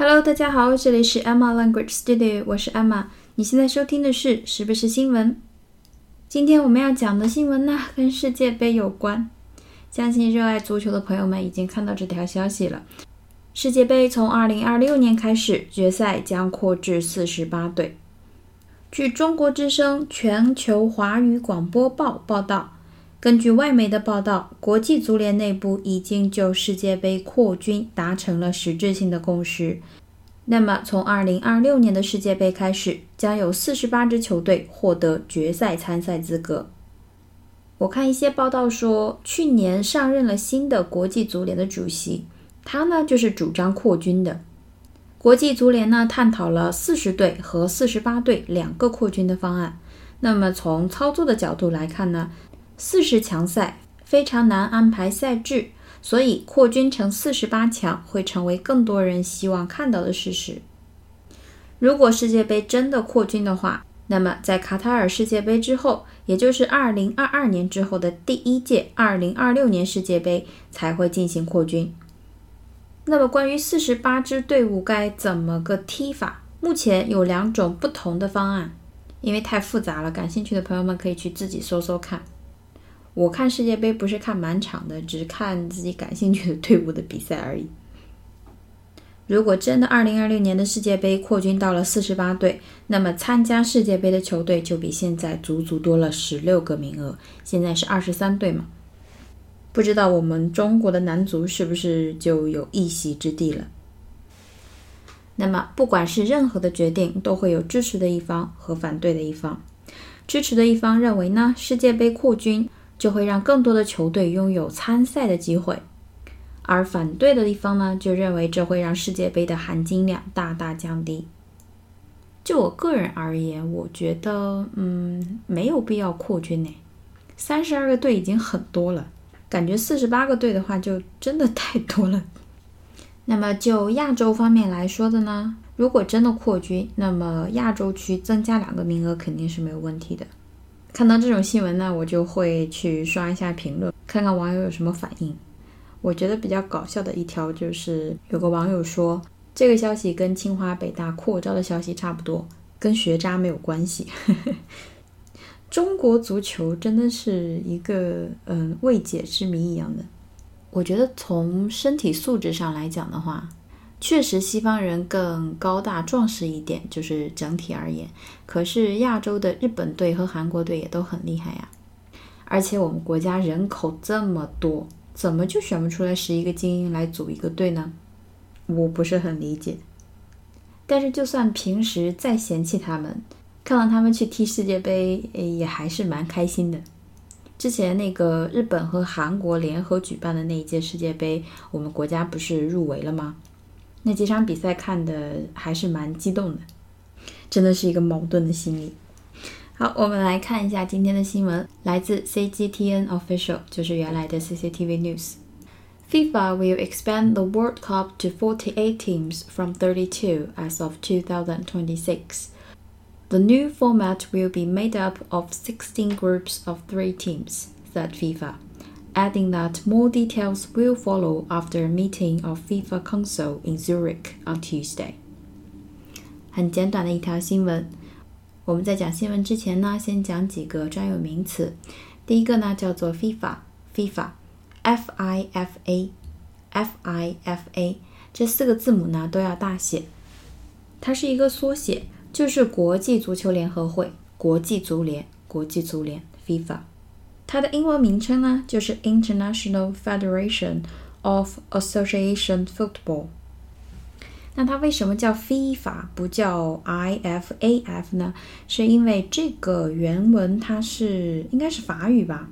Hello，大家好，这里是 Emma Language Studio，我是 Emma。你现在收听的是是不是新闻？今天我们要讲的新闻呢，跟世界杯有关。相信热爱足球的朋友们已经看到这条消息了。世界杯从2026年开始，决赛将扩至48队。据中国之声全球华语广播报报道，根据外媒的报道，国际足联内部已经就世界杯扩军达成了实质性的共识。那么，从2026年的世界杯开始，将有48支球队获得决赛参赛资格。我看一些报道说，去年上任了新的国际足联的主席。他呢，就是主张扩军的。国际足联呢，探讨了四十队和四十八队两个扩军的方案。那么从操作的角度来看呢，四十强赛非常难安排赛制，所以扩军成四十八强会成为更多人希望看到的事实。如果世界杯真的扩军的话，那么在卡塔尔世界杯之后，也就是二零二二年之后的第一届二零二六年世界杯才会进行扩军。那么，关于四十八支队伍该怎么个踢法？目前有两种不同的方案，因为太复杂了，感兴趣的朋友们可以去自己搜搜看。我看世界杯不是看满场的，只看自己感兴趣的队伍的比赛而已。如果真的二零二六年的世界杯扩军到了四十八队，那么参加世界杯的球队就比现在足足多了十六个名额，现在是二十三队嘛。不知道我们中国的男足是不是就有一席之地了？那么，不管是任何的决定，都会有支持的一方和反对的一方。支持的一方认为呢，世界杯扩军就会让更多的球队拥有参赛的机会，而反对的一方呢，就认为这会让世界杯的含金量大大降低。就我个人而言，我觉得，嗯，没有必要扩军呢。三十二个队已经很多了。感觉四十八个队的话，就真的太多了。那么就亚洲方面来说的呢，如果真的扩军，那么亚洲区增加两个名额肯定是没有问题的。看到这种新闻呢，我就会去刷一下评论，看看网友有什么反应。我觉得比较搞笑的一条就是，有个网友说，这个消息跟清华北大扩招的消息差不多，跟学渣没有关系。中国足球真的是一个嗯未解之谜一样的。我觉得从身体素质上来讲的话，确实西方人更高大壮实一点，就是整体而言。可是亚洲的日本队和韩国队也都很厉害呀。而且我们国家人口这么多，怎么就选不出来十一个精英来组一个队呢？我不是很理解。但是就算平时再嫌弃他们。看到他们去踢世界杯，也还是蛮开心的。之前那个日本和韩国联合举办的那一届世界杯，我们国家不是入围了吗？那几场比赛看的还是蛮激动的，真的是一个矛盾的心理。好，我们来看一下今天的新闻，来自 CGTN Official，就是原来的 CCTV News。FIFA will expand the World Cup to 48 teams from 32 as of 2026. The new format will be made up of 16 groups of three teams, said FIFA, adding that more details will follow after a meeting of FIFA Council in Zurich on Tuesday. 很简短的一条新闻。我们在讲新闻之前呢，先讲几个专有名词。第一个呢叫做 FIFA，FIFA，F I F A，F I F A，这四个字母呢都要大写，它是一个缩写。就是国际足球联合会，国际足联，国际足联 FIFA， 它的英文名称呢就是 International Federation of Association Football。那它为什么叫 FIFA 不叫 IFAF 呢？是因为这个原文它是应该是法语吧？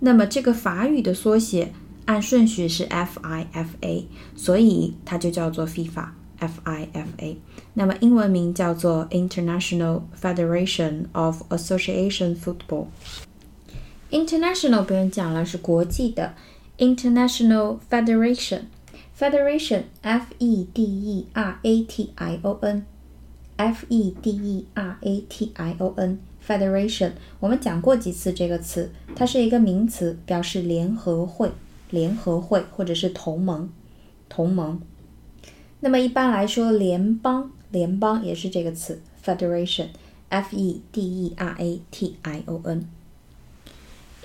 那么这个法语的缩写按顺序是 FIFA，所以它就叫做 FIFA。FIFA，那么英文名叫做 International Federation of Association Football。International 不用讲了，是国际的 International Federation，Federation，F E D E R A T I O N，F E D E R A T I O N，Federation。我们讲过几次这个词，它是一个名词，表示联合会、联合会或者是同盟、同盟。那么一般来说，联邦联邦也是这个词，federation，f e d e r a t i o n。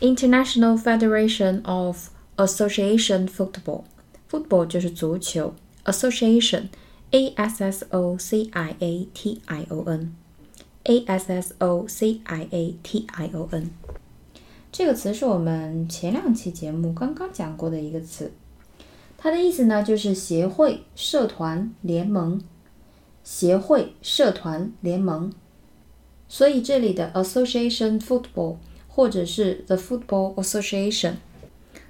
International Federation of Association Football，football 就是足球，association，a s s o c i a t i o n，a s s o c i a t i o n。这个词是我们前两期节目刚刚讲过的一个词，它的意思呢就是协会、社团、联盟。协会、社团、联盟。所以这里的 Association Football。 或者是 the Football Association，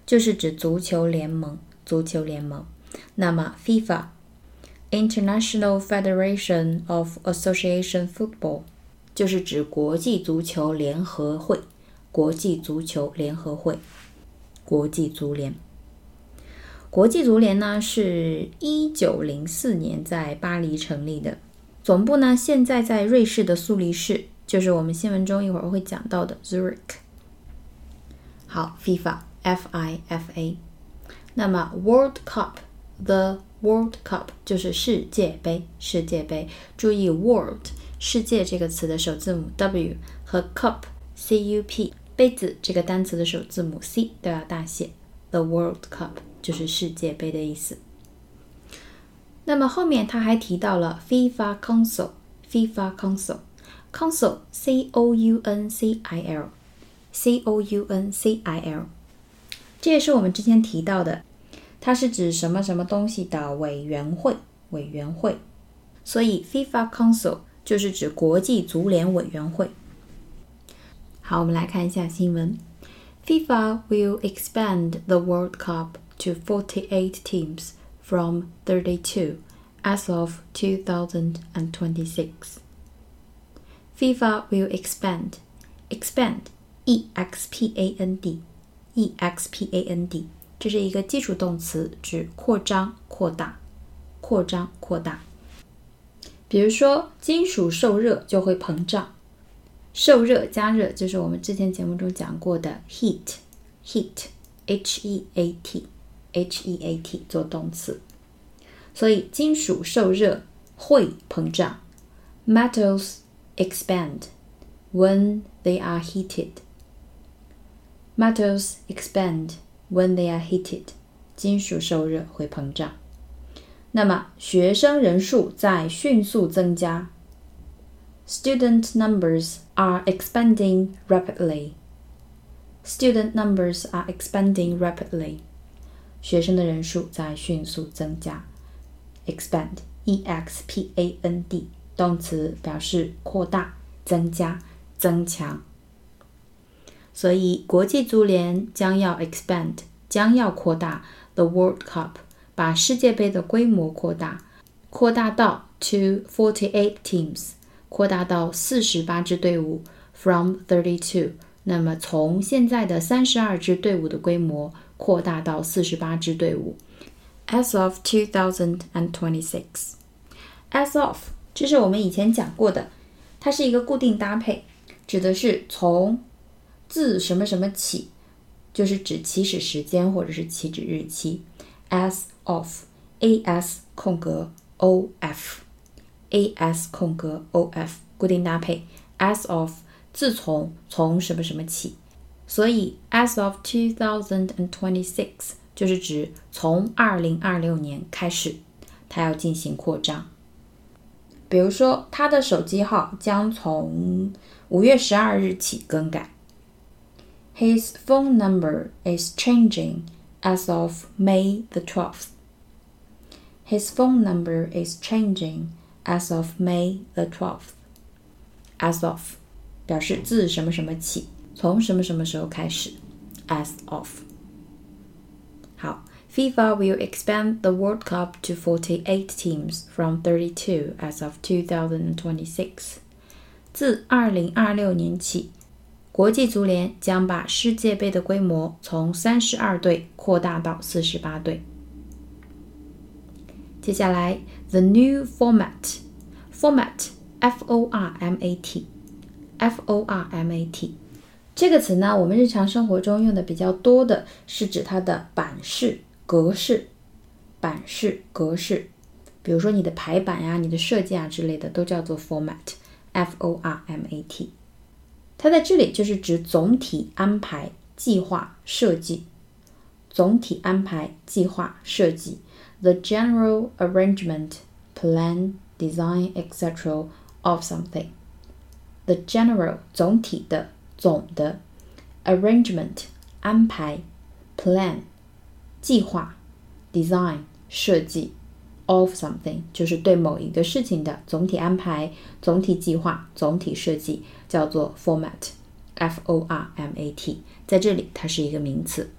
就是指足球联盟。足球联盟。那么 FIFA International Federation of Association Football 就是指国际足球联合会。国际足球联合会，国际足联。国际足联呢，是一九零四年在巴黎成立的，总部呢现在在瑞士的苏黎世。就是我们新闻中一会儿会讲到的 Zurich。好，FIFA，F I F A。那么 World Cup，The World Cup 就是世界杯，世界杯。注意 World 世界这个词的首字母 W 和 Cup C U P 杯子这个单词的首字母 C 都要大写。The World Cup 就是世界杯的意思。那么后面他还提到了 FIFA Council，FIFA Council。Council, C O U N C I L, C O U N C I L，这也是我们之前提到的，它是指什么什么东西的委员会，委员会。所以 FIFA Council 就是指国际足联委员会。好，我们来看一下新闻。FIFA will expand the World Cup to 48 teams from 32 as of 2026. FIFA will expand, expand, e x p a n d, e x p a n d，这是一个基础动词，指扩张、扩大、扩张、扩大。比如说，金属受热就会膨胀，受热加热就是我们之前节目中讲过的 heat, heat, h e a t, h e a t 做动词，所以金属受热会膨胀，metals。expand when they are heated. Metals expand when they are heated. 金属受热会膨胀。那么学生人数在迅速增加。Student numbers are expanding rapidly. Student numbers are expanding rapidly. 学生的人数在迅速增加。Expand, E-X-P-A-N-D 动词表示扩大、增加、增强，所以国际足联将要 expand，将要扩大 the World Cup，把世界杯的规模扩大，扩大到 to forty-eight teams，扩大到四十八支队伍 from thirty-two，那么从现在的三十二支队伍的规模扩大到四十八支队伍，as of two thousand and twenty-six，as of。这是我们以前讲过的，它是一个固定搭配，指的是从自什么什么起，就是指起始时间或者是起止日期。as of，a s 空格 o f，a s 空格 o f 固定搭配。as of 自从从什么什么起，所以 as of two thousand and twenty six 就是指从二零二六年开始，它要进行扩张。比如说，他的手机号将从五月十二日起更改。His phone number is changing as of May the twelfth. His phone number is changing as of May the twelfth. As of 表示自什么什么起，从什么什么时候开始。As of。FIFA will expand the World Cup to 48 teams from 32 as of 2026. 自2026年起，国际足联将把世界杯的规模从32队扩大到48队。接下来，the new format，format，f o r m a t，f o r m a t，这个词呢，我们日常生活中用的比较多的是指它的版式。 格式、版式、格式，比如说你的排版呀、你的设计啊之类的，都叫做 format，f o r m a t。它在这里就是指总体安排、计划、设计。总体安排、计划、设计，the general arrangement, plan, design, etc. of something. The general 总体的、总的，arrangement 安排，plan 计划，design 设计，of something 就是对某一个事情的总体安排、总体计划、总体设计，叫做 format，f o r m a t。在这里，它是一个名词。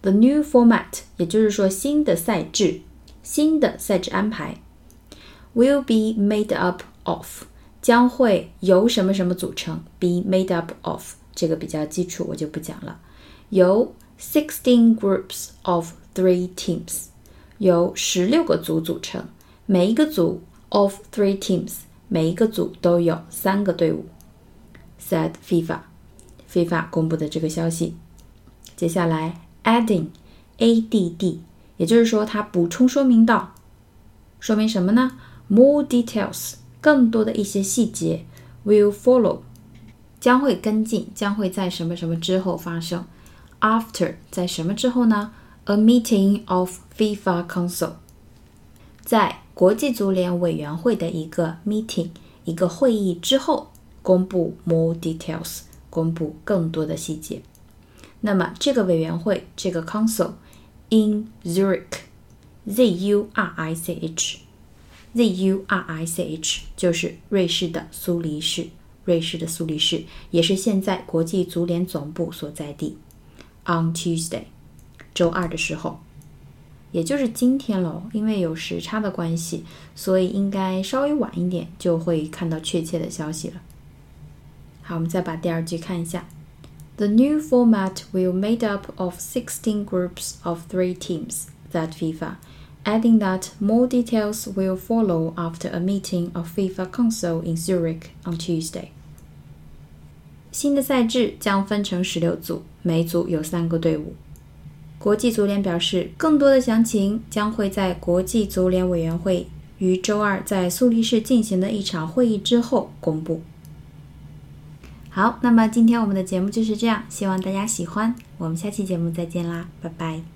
The new format，也就是说新的赛制，新的赛制安排，will be made up of，将会由什么什么组成？be made up of，这个比较基础，我就不讲了。由 sixteen groups of three teams，由十六个组组成，每一个组 of three teams，每一个组都有三个队伍。said FIFA，FIFA 公布的这个消息。接下来。Adding, a d d，也就是说，它补充说明到，说明什么呢？More details，更多的一些细节，will follow，将会跟进，将会在什么什么之后发生。After，在什么之后呢？A meeting of FIFA Council，在国际足联委员会的一个 meeting，一个会议之后，公布 more details，公布更多的细节。那么这个委员会，这个 council in Zurich，Z U R I C H，Z U R I C H 就是瑞士的苏黎世，瑞士的苏黎世也是现在国际足联总部所在地。On Tuesday，周二的时候，也就是今天喽，因为有时差的关系，所以应该稍微晚一点就会看到确切的消息了。好，我们再把第二句看一下。The new format will made up of 16 groups of three teams, said FIFA, adding that more details will follow after a meeting of FIFA Council in Zurich on Tuesday. 新的赛制将分成十六组，每组有三个队伍。国际足联表示，更多的详情将会在国际足联委员会于周二在苏黎世进行的一场会议之后公布。好，那么今天我们的节目就是这样，希望大家喜欢。我们下期节目再见啦，拜拜。